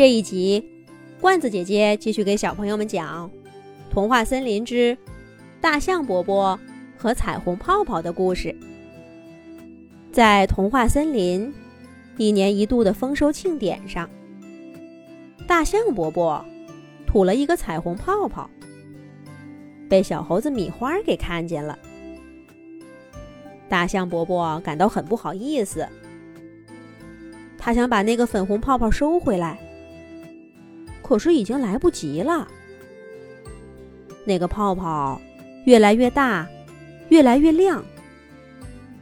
这一集，罐子姐姐继续给小朋友们讲《童话森林之大象伯伯和彩虹泡泡》的故事。在童话森林，一年一度的丰收庆典上，大象伯伯吐了一个彩虹泡泡，被小猴子米花给看见了。大象伯伯感到很不好意思，他想把那个粉红泡泡收回来。可是已经来不及了。那个泡泡越来越大，越来越亮，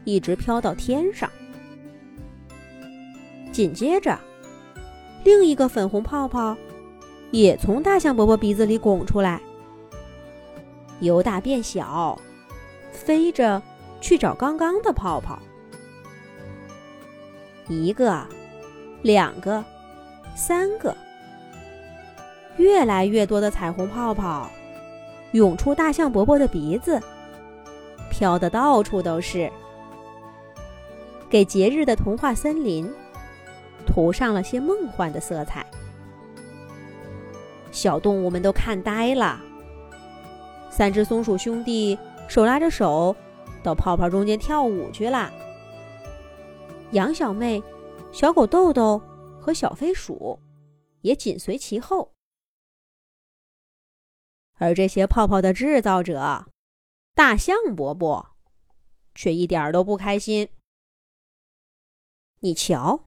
一直飘到天上。紧接着，另一个粉红泡泡也从大象伯伯鼻子里拱出来，由大变小，飞着去找刚刚的泡泡。一个，两个，三个。越来越多的彩虹泡泡涌出大象伯伯的鼻子，飘得到处都是，给节日的童话森林涂上了些梦幻的色彩。小动物们都看呆了。三只松鼠兄弟手拉着手到泡泡中间跳舞去了。羊小妹、小狗豆豆和小飞鼠也紧随其后。而这些泡泡的制造者，大象伯伯，却一点都不开心。你瞧，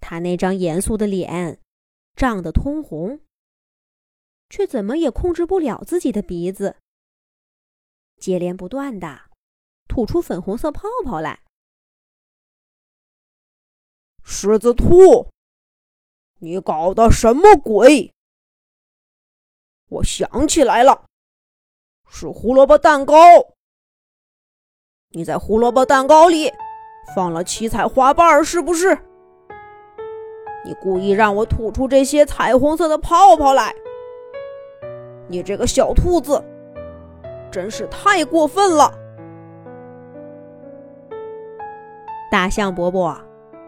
他那张严肃的脸涨得通红，却怎么也控制不了自己的鼻子，接连不断的吐出粉红色泡泡来。狮子兔，你搞的什么鬼？我想起来了，是胡萝卜蛋糕。你在胡萝卜蛋糕里放了七彩花瓣，是不是？你故意让我吐出这些彩虹色的泡泡来。你这个小兔子，真是太过分了！大象伯伯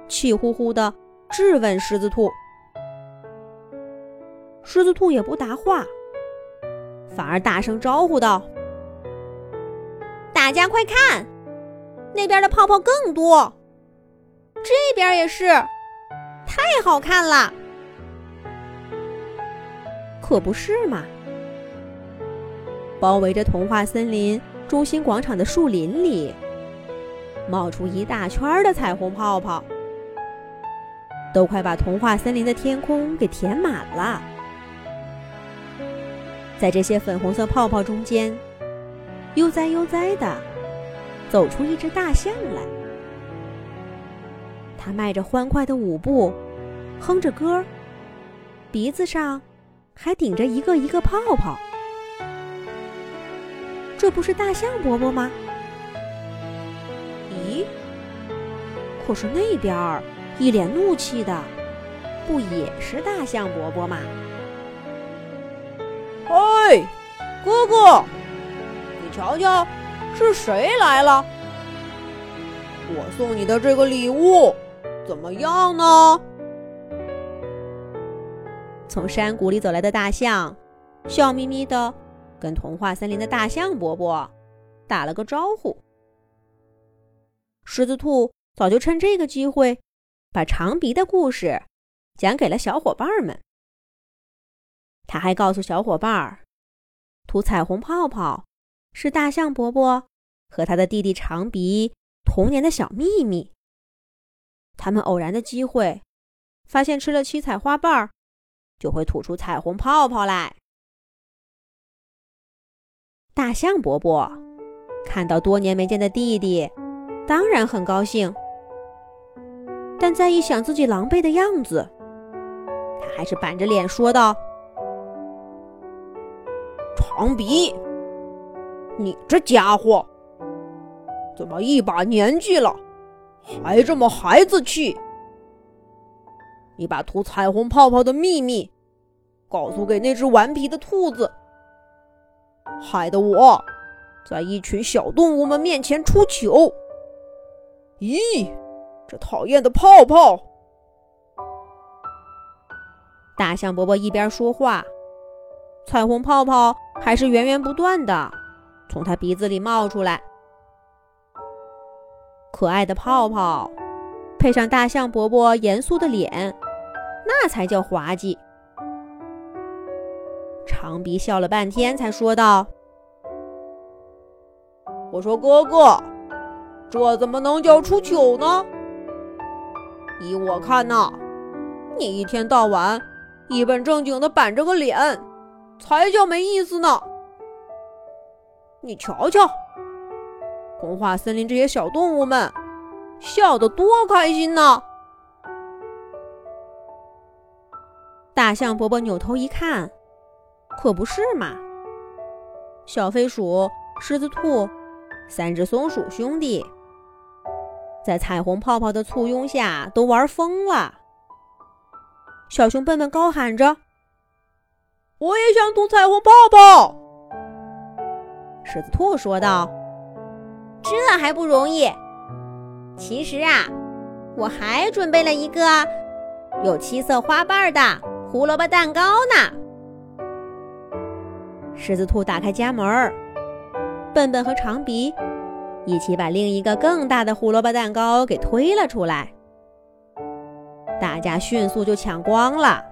气呼呼的质问狮子兔，狮子兔也不答话。反而大声招呼道：“大家快看，那边的泡泡更多，这边也是，太好看了！可不是嘛？包围着童话森林中心广场的树林里，冒出一大圈的彩虹泡泡，都快把童话森林的天空给填满了。”在这些粉红色泡泡中间，悠哉悠哉的走出一只大象来。它迈着欢快的舞步，哼着歌，鼻子上还顶着一个一个泡泡。这不是大象伯伯吗？咦，可是那边一脸怒气的，不也是大象伯伯吗？嘿，哥哥，你瞧瞧，是谁来了？我送你的这个礼物怎么样呢？从山谷里走来的大象，笑眯眯的跟童话森林的大象伯伯打了个招呼。狮子兔早就趁这个机会，把长鼻的故事讲给了小伙伴们。他还告诉小伙伴儿，吐彩虹泡泡是大象伯伯和他的弟弟长鼻童年的小秘密。他们偶然的机会，发现吃了七彩花瓣儿，就会吐出彩虹泡泡来。大象伯伯看到多年没见的弟弟，当然很高兴，但再一想自己狼狈的样子，他还是板着脸说道。长鼻，你这家伙怎么一把年纪了，还这么孩子气？你把涂彩虹泡泡的秘密告诉给那只顽皮的兔子，害得我在一群小动物们面前出糗。咦，这讨厌的泡泡！大象伯伯一边说话，彩虹泡泡还是源源不断的从他鼻子里冒出来。可爱的泡泡配上大象伯伯严肃的脸，那才叫滑稽。长鼻笑了半天，才说道：“我说哥哥，这怎么能叫出糗呢？依我看呐，你一天到晚……”一本正经的板着个脸，才叫没意思呢。你瞧瞧，童话森林这些小动物们笑得多开心呢！大象伯伯扭头一看，可不是嘛。小飞鼠、狮子兔三只松鼠兄弟，在彩虹泡泡的簇拥下，都玩疯了。小熊笨笨高喊着：“我也想吐彩虹泡泡。”狮子兔说道：“这还不容易？其实啊，我还准备了一个有七色花瓣的胡萝卜蛋糕呢。”狮子兔打开家门，笨笨和长鼻一起把另一个更大的胡萝卜蛋糕给推了出来。大家迅速就抢光了，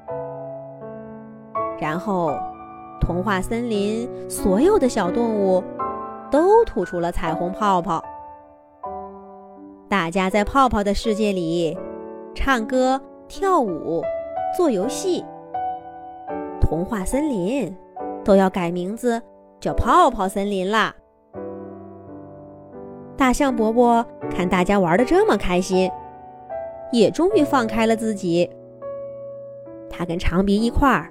然后，童话森林所有的小动物都吐出了彩虹泡泡。大家在泡泡的世界里唱歌、跳舞、做游戏。童话森林都要改名字叫泡泡森林啦！大象伯伯看大家玩的这么开心。也终于放开了自己。他跟长鼻一块儿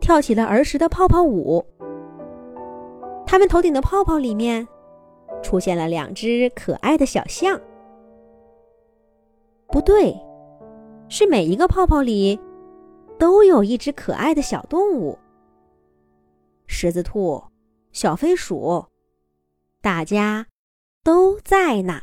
跳起了儿时的泡泡舞。他们头顶的泡泡里面出现了两只可爱的小象。不对，是每一个泡泡里都有一只可爱的小动物。狮子兔、小飞鼠，大家都在呢。